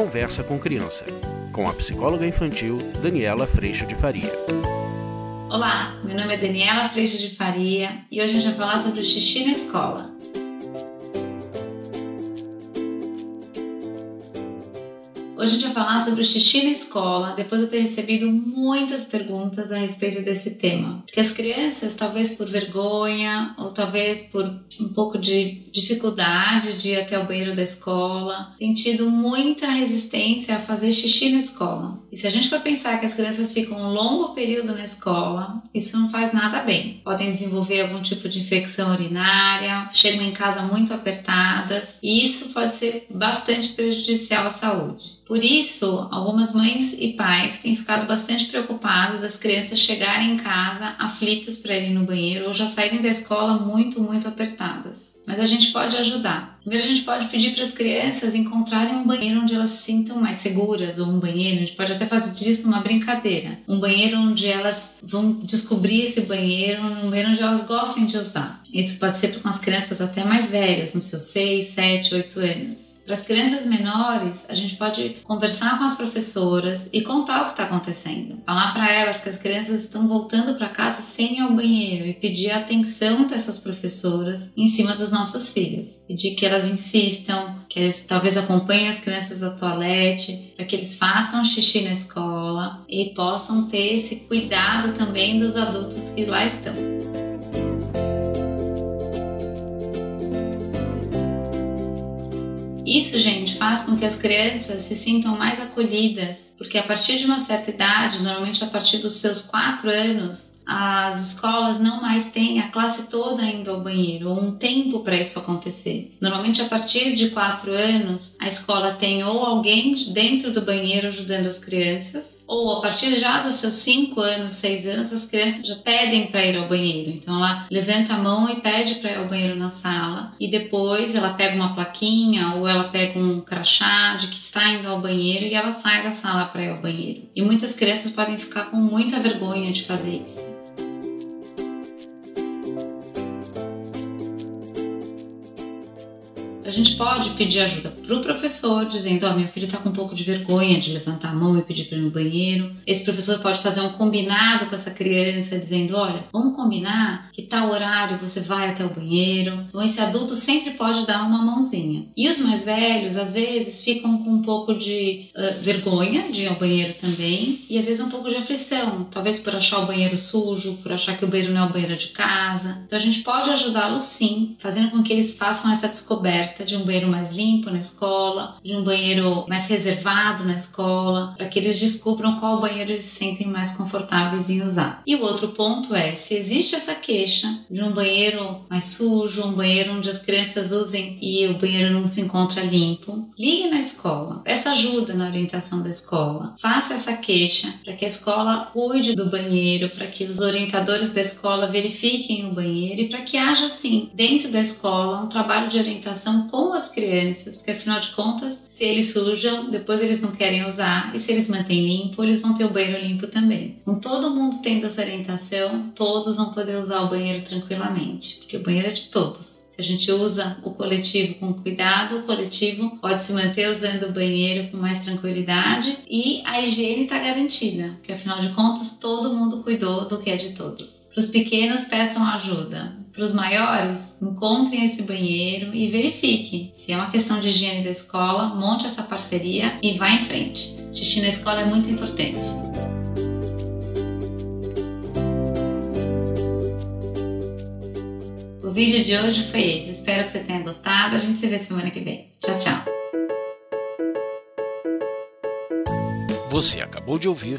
Conversa com Criança, com a psicóloga infantil Daniela Freixo de Faria. Olá, meu nome é Daniela Freixo de Faria e hoje a gente vai falar sobre o xixi na escola. Hoje a gente vai falar sobre o xixi na escola, depois de ter recebido muitas perguntas a respeito desse tema. Porque as crianças, talvez por vergonha, ou talvez por um pouco de dificuldade de ir até o banheiro da escola, têm tido muita resistência a fazer xixi na escola. E se a gente for pensar que as crianças ficam um longo período na escola, isso não faz nada bem. Podem desenvolver algum tipo de infecção urinária, chegam em casa muito apertadas, e isso pode ser bastante prejudicial à saúde. Por isso, algumas mães e pais têm ficado bastante preocupadas as crianças chegarem em casa aflitas para irem no banheiro ou já saírem da escola muito, muito apertadas. Mas a gente pode ajudar. Primeiro, a gente pode pedir para as crianças encontrarem um banheiro onde elas se sintam mais seguras, ou um banheiro, a gente pode até fazer disso uma brincadeira. Um banheiro onde elas vão descobrir esse banheiro, um banheiro onde elas gostem de usar. Isso pode ser com as crianças até mais velhas, nos seus 6, 7, 8 anos. Para as crianças menores, a gente pode conversar com as professoras e contar o que está acontecendo. Falar para elas que as crianças estão voltando para casa sem ir ao banheiro e pedir a atenção dessas professoras em cima dos nossos filhos. Pedir que elas insistam, que eles talvez acompanhem as crianças ao toalete, para que eles façam xixi na escola e possam ter esse cuidado também dos adultos que lá estão. Isso, gente, faz com que as crianças se sintam mais acolhidas, porque a partir de uma certa idade, normalmente a partir dos seus quatro anos, as escolas não mais têm a classe toda indo ao banheiro, ou um tempo para isso acontecer. Normalmente, a partir de quatro anos, a escola tem ou alguém dentro do banheiro ajudando as crianças, ou a partir já dos seus cinco anos, seis anos, as crianças já pedem para ir ao banheiro. Então, ela levanta a mão e pede para ir ao banheiro na sala, e depois ela pega uma plaquinha ou ela pega um crachá de que está indo ao banheiro e ela sai da sala para ir ao banheiro. E muitas crianças podem ficar com muita vergonha de fazer isso. A gente pode pedir ajuda para o professor, dizendo: Ó, oh, meu filho está com um pouco de vergonha de levantar a mão e pedir para ir no banheiro. Esse professor pode fazer um combinado com essa criança, dizendo: Olha, vamos combinar que tal horário você vai até o banheiro. Então, esse adulto sempre pode dar uma mãozinha. E os mais velhos, às vezes, ficam com um pouco de uh, vergonha de ir ao banheiro também, e às vezes um pouco de aflição, talvez por achar o banheiro sujo, por achar que o banheiro não é o banheiro de casa. Então, a gente pode ajudá-los sim, fazendo com que eles façam essa descoberta de um banheiro mais limpo na escola, de um banheiro mais reservado na escola, para que eles descubram qual banheiro eles se sentem mais confortáveis em usar. E o outro ponto é, se existe essa queixa de um banheiro mais sujo, um banheiro onde as crianças usem e o banheiro não se encontra limpo, ligue na escola, peça ajuda na orientação da escola, faça essa queixa para que a escola cuide do banheiro, para que os orientadores da escola verifiquem o banheiro e para que haja, sim, dentro da escola, um trabalho de orientação com as crianças, porque afinal de contas, se eles sujam, depois eles não querem usar, e se eles mantêm limpo, eles vão ter o banheiro limpo também. Com todo mundo tendo essa orientação, todos vão poder usar o banheiro tranquilamente, porque o banheiro é de todos. Se a gente usa o coletivo com cuidado, o coletivo pode se manter usando o banheiro com mais tranquilidade e a higiene está garantida, porque afinal de contas todo mundo cuidou do que é de todos. Para os pequenos, peçam ajuda. Para os maiores, encontrem esse banheiro e verifiquem. Se é uma questão de higiene da escola, monte essa parceria e vá em frente. Xixi na escola é muito importante. O vídeo de hoje foi esse. Espero que você tenha gostado. A gente se vê semana que vem. Tchau, tchau. Você acabou de ouvir